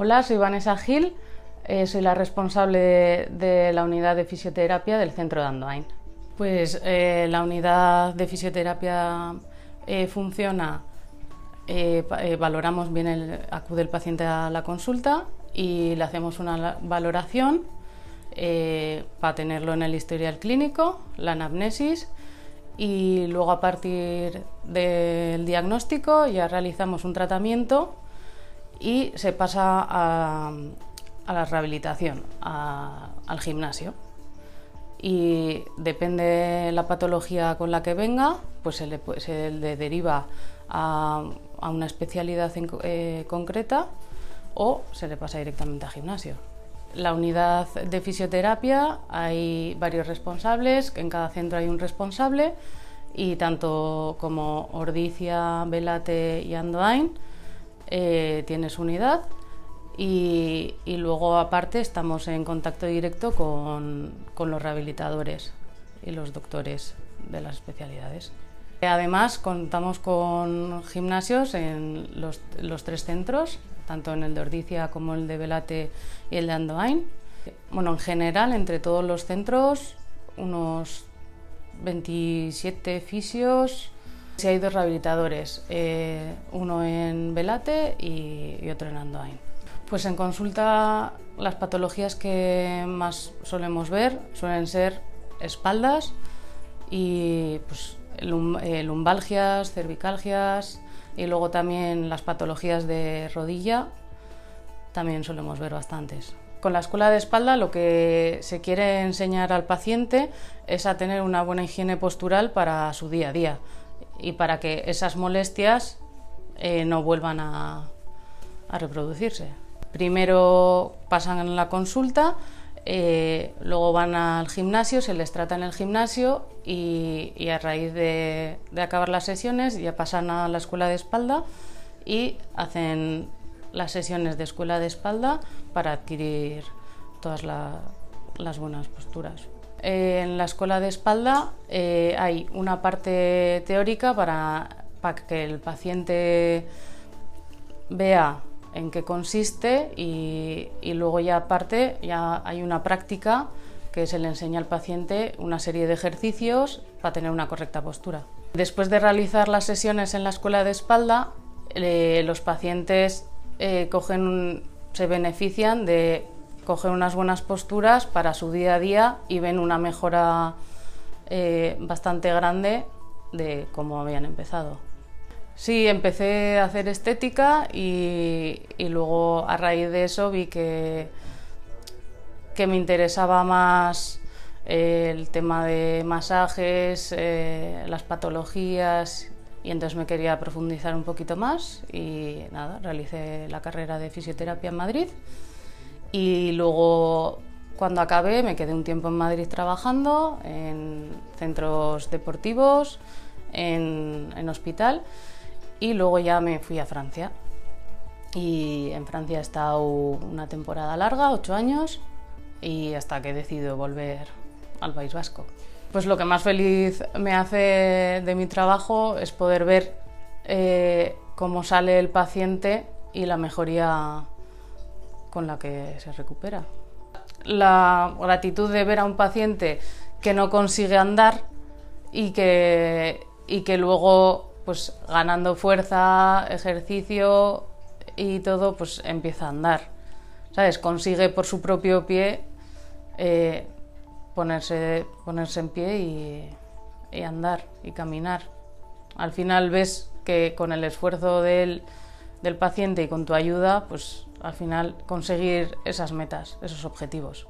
Hola, soy Vanessa Gil, eh, soy la responsable de, la unidad de fisioterapia del centro de Andoain. Pues eh, la unidad de fisioterapia eh, funciona, valoramos bien, el, acude el paciente a la consulta y le hacemos una valoración para tenerlo en el historial clínico, la anamnesis y luego a partir del diagnóstico ya realizamos un tratamiento y se pasa a, la rehabilitación, al gimnasio. Y depende la patología con la que venga, pues se le, deriva a, una especialidad eh, concreta o se le pasa directamente a gimnasio. La unidad de fisioterapia hay varios responsables, en cada centro hay un responsable y tanto como Ordicia, Velate y Andoain eh, unidad y, luego aparte estamos en contacto directo con, los rehabilitadores y los doctores de las especialidades. Además contamos con gimnasios en los, tres centros, tanto en el de Ordicia como el de Velate y el de Andoain. Bueno, en general, entre todos los centros, unos 27 fisios, si hay dos rehabilitadores, eh, uno en Velate y, otro en Andoain. Pues en consulta las patologías que más solemos ver suelen ser espaldas y pues, eh, lumbalgias, cervicalgias y luego también las patologías de rodilla también solemos ver bastantes. Con la escuela de espalda lo que se quiere enseñar al paciente es a tener una buena higiene postural para su día a día y para que esas molestias eh, no vuelvan a, reproducirse. Primero pasan la consulta, eh, luego van al gimnasio, se les trata en el gimnasio y, a raíz de, acabar las sesiones ya pasan a la escuela de espalda y hacen las sesiones de escuela de espalda para adquirir todas las buenas posturas. En la escuela de espalda eh, hay una parte teórica para, que el paciente vea en qué consiste y, luego ya aparte ya hay una práctica que se le enseña al paciente una serie de ejercicios para tener una correcta postura. Después de realizar las sesiones en la escuela de espalda, eh, los pacientes eh, se benefician de cogen unas buenas posturas para su día a día y ven una mejora eh, bastante grande de cómo habían empezado. Sí, empecé a hacer estética y, luego a raíz de eso vi que, que me interesaba más eh, el tema de masajes, eh, las patologías y entonces me quería profundizar un poquito más y nada, realicé la carrera de fisioterapia en Madrid y luego, cuando acabé, me quedé un tiempo en Madrid trabajando en centros deportivos, en, en hospital, y luego ya me fui a Francia. Y en Francia he estado una temporada larga, ocho años, y hasta que he decidido volver al País Vasco. Pues lo que más feliz me hace de mi trabajo es poder ver eh, cómo sale el paciente y la mejoría con la que se recupera. La gratitud de ver a un paciente que no consigue andar y que, y que luego, pues ganando fuerza, ejercicio y todo, pues empieza a andar. ¿Sabes? Consigue por su propio pie eh, ponerse, ponerse en pie y, y andar y caminar. Al final ves que con el esfuerzo del del paciente y con tu ayuda, pues al final conseguir esas metas, esos objetivos.